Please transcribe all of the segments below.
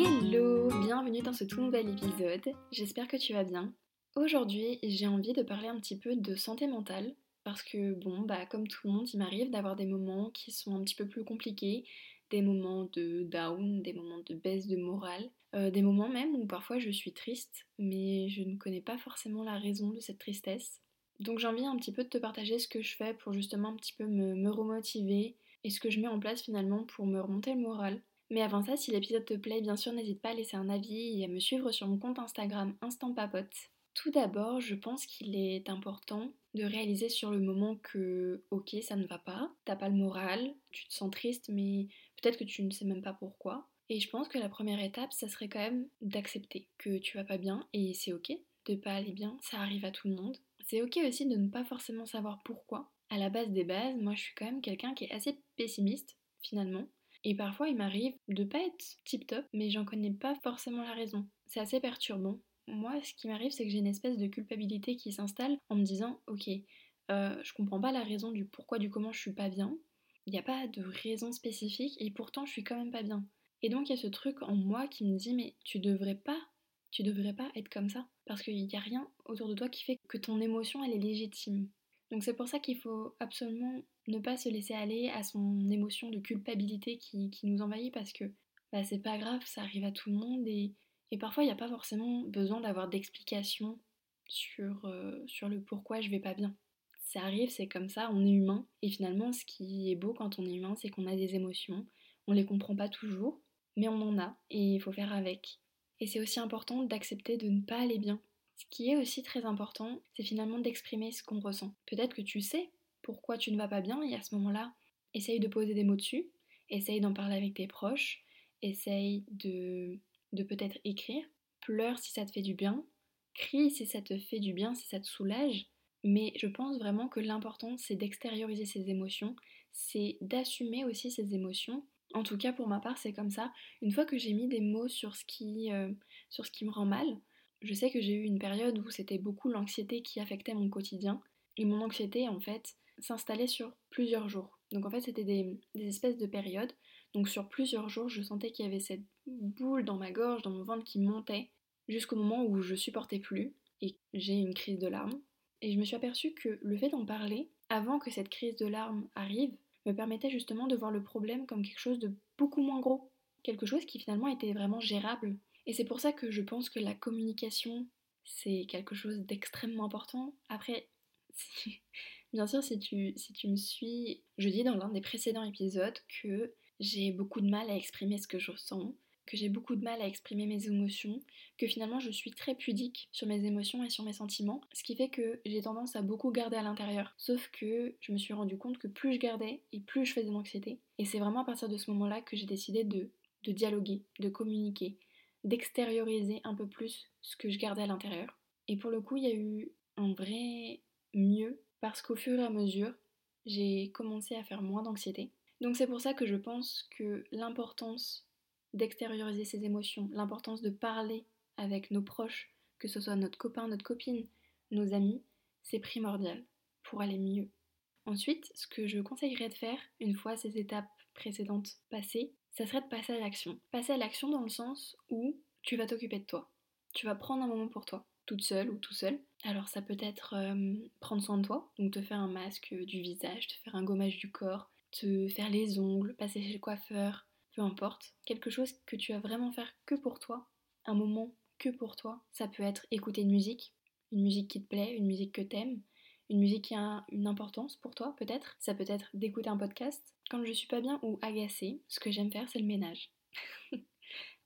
Hello, bienvenue dans ce tout nouvel épisode. J'espère que tu vas bien. Aujourd'hui, j'ai envie de parler un petit peu de santé mentale parce que bon, bah comme tout le monde, il m'arrive d'avoir des moments qui sont un petit peu plus compliqués, des moments de down, des moments de baisse de morale, euh, des moments même où parfois je suis triste, mais je ne connais pas forcément la raison de cette tristesse. Donc j'ai envie un petit peu de te partager ce que je fais pour justement un petit peu me, me remotiver et ce que je mets en place finalement pour me remonter le moral. Mais avant ça, si l'épisode te plaît, bien sûr, n'hésite pas à laisser un avis et à me suivre sur mon compte Instagram Instant Papote. Tout d'abord, je pense qu'il est important de réaliser sur le moment que, ok, ça ne va pas, t'as pas le moral, tu te sens triste, mais peut-être que tu ne sais même pas pourquoi. Et je pense que la première étape, ça serait quand même d'accepter que tu vas pas bien et c'est ok de pas aller bien, ça arrive à tout le monde. C'est ok aussi de ne pas forcément savoir pourquoi. À la base des bases, moi je suis quand même quelqu'un qui est assez pessimiste finalement. Et parfois il m'arrive de pas être tip top, mais j'en connais pas forcément la raison. C'est assez perturbant moi, ce qui m'arrive, c'est que j'ai une espèce de culpabilité qui s'installe en me disant, ok, euh, je comprends pas la raison du pourquoi, du comment je suis pas bien. Il n'y a pas de raison spécifique et pourtant je suis quand même pas bien. Et donc il y a ce truc en moi qui me dit, mais tu devrais pas, tu devrais pas être comme ça. Parce qu'il n'y a rien autour de toi qui fait que ton émotion, elle est légitime. Donc c'est pour ça qu'il faut absolument ne pas se laisser aller à son émotion de culpabilité qui, nous envahit parce que bah, c'est pas grave, ça arrive à tout le monde et parfois, il n'y a pas forcément besoin d'avoir d'explications sur, euh, sur le pourquoi je vais pas bien. Ça arrive, c'est comme ça, on est humain. Et finalement, ce qui est beau quand on est humain, c'est qu'on a des émotions. On les comprend pas toujours, mais on en a et il faut faire avec. Et c'est aussi important d'accepter de ne pas aller bien. Ce qui est aussi très important, c'est finalement d'exprimer ce qu'on ressent. Peut-être que tu sais pourquoi tu ne vas pas bien et à ce moment-là, essaye de poser des mots dessus, essaye d'en parler avec tes proches, essaye de de peut-être écrire. Pleure si ça te fait du bien. Crie si ça te fait du bien, si ça te soulage. Mais je pense vraiment que l'important, c'est d'extérioriser ses émotions, c'est d'assumer aussi ses émotions. En tout cas, pour ma part, c'est comme ça. Une fois que j'ai mis des mots sur ce qui, euh, sur ce qui me rend mal, je sais que j'ai eu une période où c'était beaucoup l'anxiété qui affectait mon quotidien. Et mon anxiété, en fait, s'installait sur plusieurs jours. Donc en fait, c'était des, espèces de périodes donc sur plusieurs jours, je sentais qu'il y avait cette boule dans ma gorge, dans mon ventre qui montait, jusqu'au moment où je supportais plus et j'ai une crise de larmes. Et je me suis aperçue que le fait d'en parler, avant que cette crise de larmes arrive, me permettait justement de voir le problème comme quelque chose de beaucoup moins gros, quelque chose qui finalement était vraiment gérable. Et c'est pour ça que je pense que la communication, c'est quelque chose d'extrêmement important. Après, bien sûr, si tu, si tu me suis, je dis dans l'un des précédents épisodes que j'ai beaucoup de mal à exprimer ce que je ressens, que j'ai beaucoup de mal à exprimer mes émotions, que finalement je suis très pudique sur mes émotions et sur mes sentiments, ce qui fait que j'ai tendance à beaucoup garder à l'intérieur. Sauf que je me suis rendu compte que plus je gardais et plus je faisais d'anxiété. Et c'est vraiment à partir de ce moment-là que j'ai décidé de, de dialoguer, de communiquer, d'extérioriser un peu plus ce que je gardais à l'intérieur. Et pour le coup, il y a eu un vrai mieux parce qu'au fur et à mesure, j'ai commencé à faire moins d'anxiété donc c'est pour ça que je pense que l'importance d'extérioriser ses émotions, l'importance de parler avec nos proches, que ce soit notre copain, notre copine, nos amis, c'est primordial pour aller mieux. Ensuite, ce que je conseillerais de faire, une fois ces étapes précédentes passées, ça serait de passer à l'action. Passer à l'action dans le sens où tu vas t'occuper de toi. Tu vas prendre un moment pour toi, toute seule ou tout seul. Alors ça peut être euh, prendre soin de toi, donc te faire un masque du visage, te faire un gommage du corps, te faire les ongles, passer chez le coiffeur, peu importe. Quelque chose que tu vas vraiment faire que pour toi, un moment que pour toi. Ça peut être écouter une musique, une musique qui te plaît, une musique que t'aimes, une musique qui a une importance pour toi peut-être. Ça peut être d'écouter un podcast. Quand je suis pas bien ou agacée, ce que j'aime faire c'est le ménage.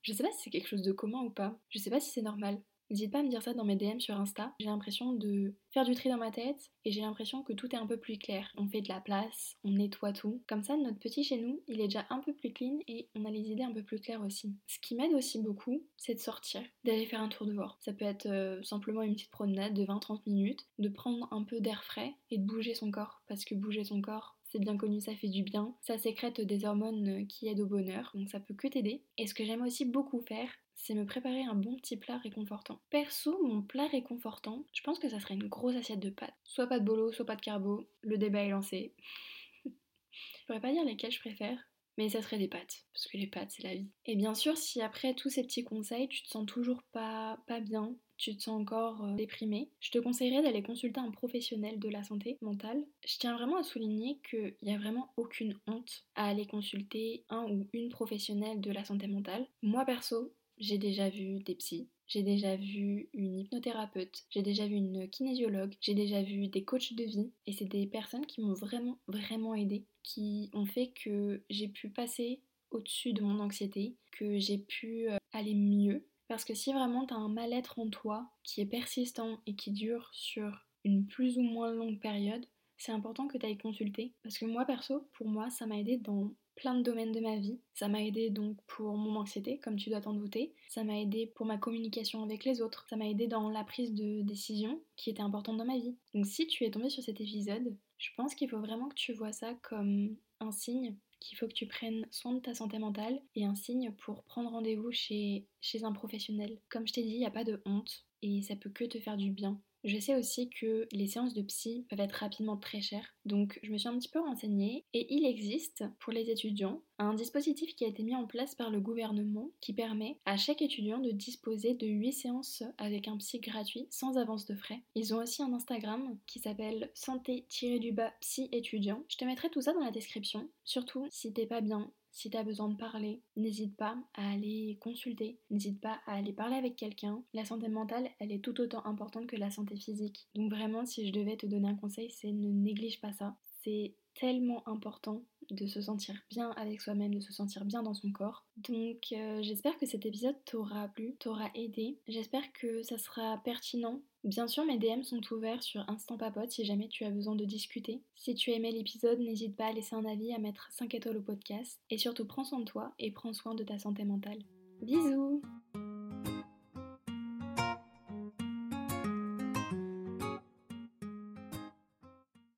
je sais pas si c'est quelque chose de commun ou pas. Je sais pas si c'est normal. N'hésite pas à me dire ça dans mes DM sur Insta. J'ai l'impression de faire du tri dans ma tête et j'ai l'impression que tout est un peu plus clair. On fait de la place, on nettoie tout. Comme ça, notre petit chez nous, il est déjà un peu plus clean et on a les idées un peu plus claires aussi. Ce qui m'aide aussi beaucoup, c'est de sortir, d'aller faire un tour de dehors. Ça peut être euh, simplement une petite promenade de 20-30 minutes, de prendre un peu d'air frais et de bouger son corps. Parce que bouger son corps, c'est bien connu, ça fait du bien. Ça sécrète des hormones qui aident au bonheur, donc ça peut que t'aider. Et ce que j'aime aussi beaucoup faire, c'est me préparer un bon petit plat réconfortant. Perso, mon plat réconfortant, je pense que ça serait une grosse assiette de pâtes. Soit pas de bolo, soit pas de carbo. Le débat est lancé. je pourrais pas dire lesquels je préfère. Mais ça serait des pâtes, parce que les pâtes c'est la vie. Et bien sûr, si après tous ces petits conseils, tu te sens toujours pas, bien, tu te sens encore euh, déprimé, je te conseillerais d'aller consulter un professionnel de la santé mentale. Je tiens vraiment à souligner qu'il n'y a vraiment aucune honte à aller consulter un ou une professionnelle de la santé mentale. Moi perso, j'ai déjà vu des psys, j'ai déjà vu une hypnothérapeute, j'ai déjà vu une kinésiologue, j'ai déjà vu des coachs de vie et c'est des personnes qui m'ont vraiment vraiment aidé, qui ont fait que j'ai pu passer au-dessus de mon anxiété, que j'ai pu euh, aller mieux. Parce que si vraiment tu as un mal-être en toi qui est persistant et qui dure sur une plus ou moins longue période, c'est important que tu ailles consulter. Parce que moi perso, pour moi, ça m'a aidé dans plein de domaines de ma vie. Ça m'a aidé donc pour mon anxiété, comme tu dois t'en douter. Ça m'a aidé pour ma communication avec les autres. Ça m'a aidé dans la prise de décision qui était importante dans ma vie. Donc si tu es tombé sur cet épisode, je pense qu'il faut vraiment que tu vois ça comme un signe qu'il faut que tu prennes soin de ta santé mentale et un signe pour prendre rendez-vous chez, un professionnel. Comme je t'ai dit, il n'y a pas de honte et ça peut que te faire du bien. Je sais aussi que les séances de psy peuvent être rapidement très chères, donc je me suis un petit peu renseignée et il existe pour les étudiants un dispositif qui a été mis en place par le gouvernement qui permet à chaque étudiant de disposer de 8 séances avec un psy gratuit sans avance de frais. Ils ont aussi un Instagram qui s'appelle santé-du-bas psy étudiant. Je te mettrai tout ça dans la description. Surtout si t'es pas bien, si tu as besoin de parler, n'hésite pas à aller consulter, n'hésite pas à aller parler avec quelqu'un. La santé mentale, elle est tout autant importante que la santé physique. Donc vraiment, si je devais te donner un conseil, c'est ne néglige pas ça. C'est tellement important de se sentir bien avec soi-même, de se sentir bien dans son corps. Donc euh, j'espère que cet épisode t'aura plu, t'aura aidé. J'espère que ça sera pertinent. Bien sûr, mes DM sont ouverts sur Instant Papote si jamais tu as besoin de discuter. Si tu aimais l'épisode, n'hésite pas à laisser un avis, à mettre 5 étoiles au podcast. Et surtout, prends soin de toi et prends soin de ta santé mentale. Bisous